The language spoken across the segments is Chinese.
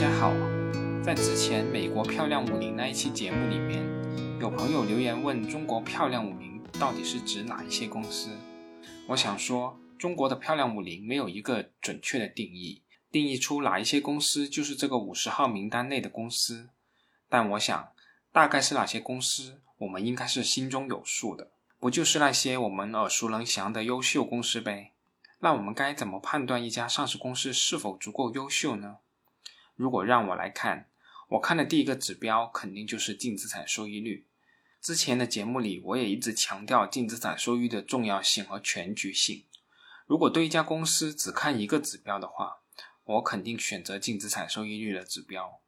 大家好，在之前美国漂亮五零那一期节目里面，有朋友留言问中国漂亮五零到底是指哪一些公司？我想说，中国的漂亮五零没有一个准确的定义，定义出哪一些公司就是这个五十号名单内的公司。但我想，大概是哪些公司，我们应该是心中有数的，不就是那些我们耳熟能详的优秀公司呗？那我们该怎么判断一家上市公司是否足够优秀呢？如果让我来看，我看的第一个指标肯定就是净资产收益率。之前的节目里，我也一直强调净资产收益率的重要性和全局性。如果对一家公司只看一个指标的话，我肯定选择净资产收益率的指标。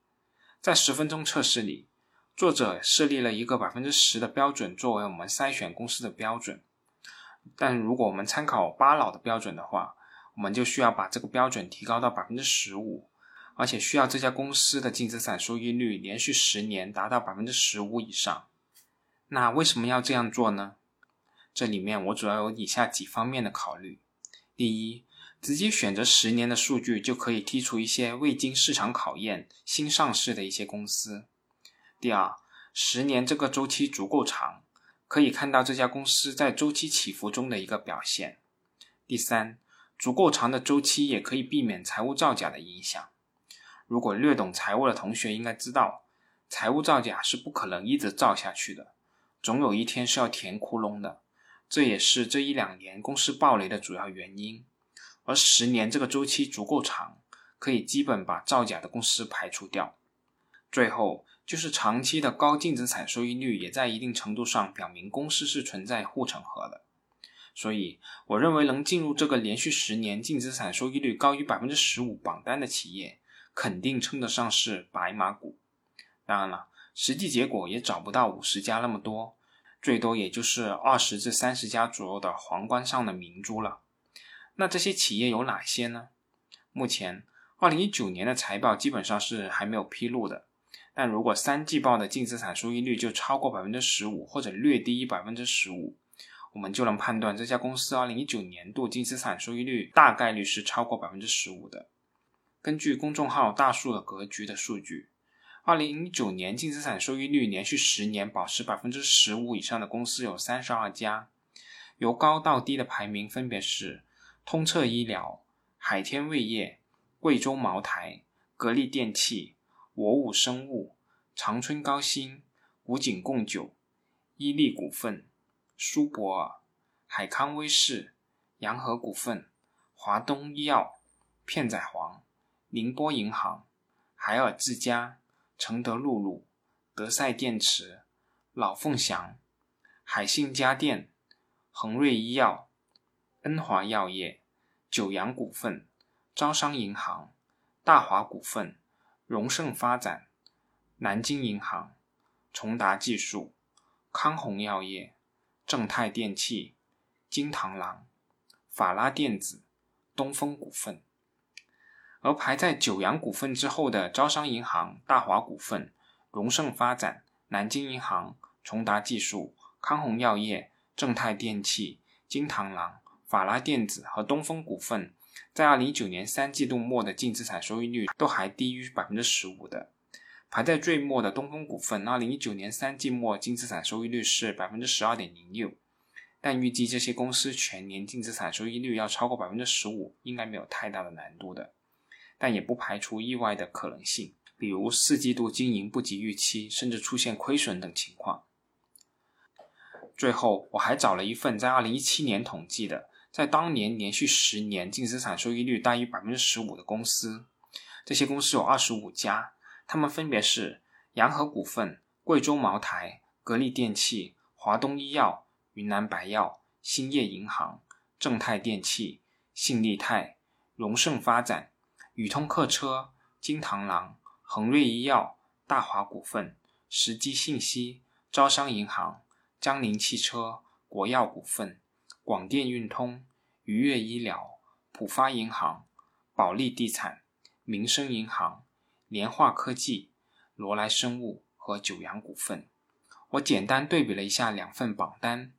在十分钟测试里，作者设立了一个百分之十的标准作为我们筛选公司的标准。但如果我们参考巴老的标准的话，我们就需要把这个标准提高到百分之十五。而且需要这家公司的净资产收益率连续十年达到百分之十五以上。那为什么要这样做呢？这里面我主要有以下几方面的考虑：第一，直接选择十年的数据就可以剔除一些未经市场考验、新上市的一些公司；第二，十年这个周期足够长，可以看到这家公司在周期起伏中的一个表现；第三，足够长的周期也可以避免财务造假的影响。如果略懂财务的同学应该知道，财务造假是不可能一直造下去的，总有一天是要填窟窿的。这也是这一两年公司暴雷的主要原因。而十年这个周期足够长，可以基本把造假的公司排除掉。最后就是长期的高净资产收益率，也在一定程度上表明公司是存在护城河的。所以，我认为能进入这个连续十年净资产收益率高于百分之十五榜单的企业。肯定称得上是白马股，当然了，实际结果也找不到五十家那么多，最多也就是二十至三十家左右的皇冠上的明珠了。那这些企业有哪些呢？目前，二零一九年的财报基本上是还没有披露的，但如果三季报的净资产收益率就超过百分之十五，或者略低于百分之十五，我们就能判断这家公司二零一九年度净资产收益率大概率是超过百分之十五的。根据公众号“大树的格局”的数据，二零一九年净资产收益率连续十年保持百分之十五以上的公司有三十二家，由高到低的排名分别是：通策医疗、海天味业、贵州茅台、格力电器、我武生物、长春高新、古井贡酒、伊利股份、舒泊尔、海康威视、洋河股份、华东医药、片仔癀。宁波银行、海尔智家、承德露露、德赛电池、老凤祥、海信家电、恒瑞医药、恩华药业、九阳股份、招商银行、大华股份、荣盛发展、南京银行、崇达技术、康弘药业、正泰电器、金螳螂、法拉电子、东风股份。而排在九阳股份之后的招商银行、大华股份、荣盛发展、南京银行、崇达技术、康弘药业、正泰电器、金螳螂、法拉电子和东风股份，在二零一九年三季度末的净资产收益率都还低于百分之十五的。排在最末的东风股份，二零一九年三季末净资产收益率是百分之十二点零六，但预计这些公司全年净资产收益率要超过百分之十五，应该没有太大的难度的。但也不排除意外的可能性，比如四季度经营不及预期，甚至出现亏损等情况。最后，我还找了一份在二零一七年统计的，在当年连续十年净资产收益率大于百分之十五的公司，这些公司有二十五家，它们分别是洋河股份、贵州茅台、格力电器、华东医药、云南白药、兴业银行、正泰电器、信利泰、荣盛发展。宇通客车、金螳螂、恒瑞医药、大华股份、时机信息、招商银行、江铃汽车、国药股份、广电运通、愉悦医疗、浦发银行、保利地产、民生银行、联化科技、罗莱生物和九阳股份。我简单对比了一下两份榜单，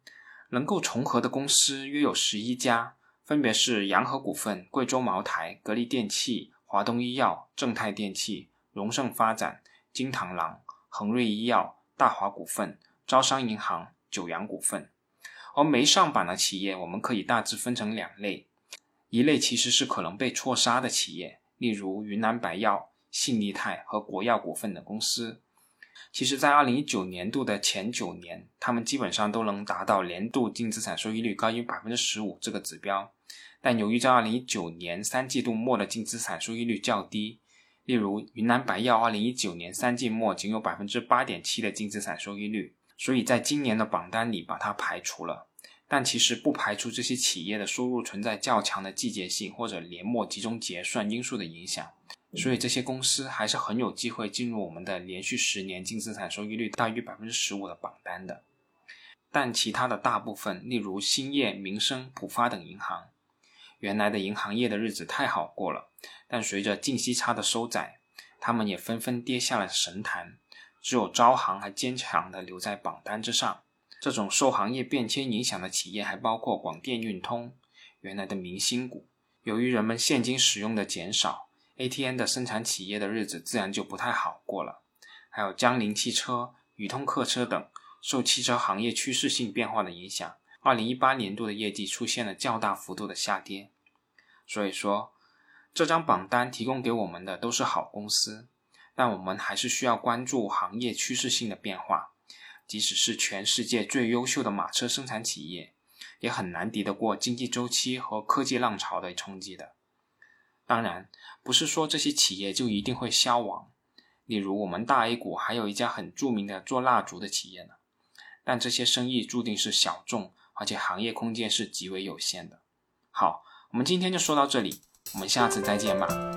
能够重合的公司约有十一家。分别是洋河股份、贵州茅台、格力电器、华东医药、正泰电器、荣盛发展、金螳螂、恒瑞医药、大华股份、招商银行、九阳股份。而没上榜的企业，我们可以大致分成两类，一类其实是可能被错杀的企业，例如云南白药、信利泰和国药股份等公司。其实，在二零一九年度的前九年，他们基本上都能达到年度净资产收益率高于百分之十五这个指标。但由于在二零一九年三季度末的净资产收益率较低，例如云南白药二零一九年三季末仅有百分之八点七的净资产收益率，所以在今年的榜单里把它排除了。但其实不排除这些企业的收入存在较强的季节性或者年末集中结算因素的影响。所以这些公司还是很有机会进入我们的连续十年净资产收益率大于百分之十五的榜单的。但其他的大部分，例如兴业、民生、浦发等银行，原来的银行业的日子太好过了，但随着净息差的收窄，他们也纷纷跌下了神坛。只有招行还坚强的留在榜单之上。这种受行业变迁影响的企业还包括广电运通，原来的明星股，由于人们现金使用的减少。ATN 的生产企业的日子自然就不太好过了，还有江铃汽车、宇通客车等，受汽车行业趋势性变化的影响，二零一八年度的业绩出现了较大幅度的下跌。所以说，这张榜单提供给我们的都是好公司，但我们还是需要关注行业趋势性的变化。即使是全世界最优秀的马车生产企业，也很难敌得过经济周期和科技浪潮的冲击的。当然，不是说这些企业就一定会消亡。例如，我们大 A 股还有一家很著名的做蜡烛的企业呢，但这些生意注定是小众，而且行业空间是极为有限的。好，我们今天就说到这里，我们下次再见吧。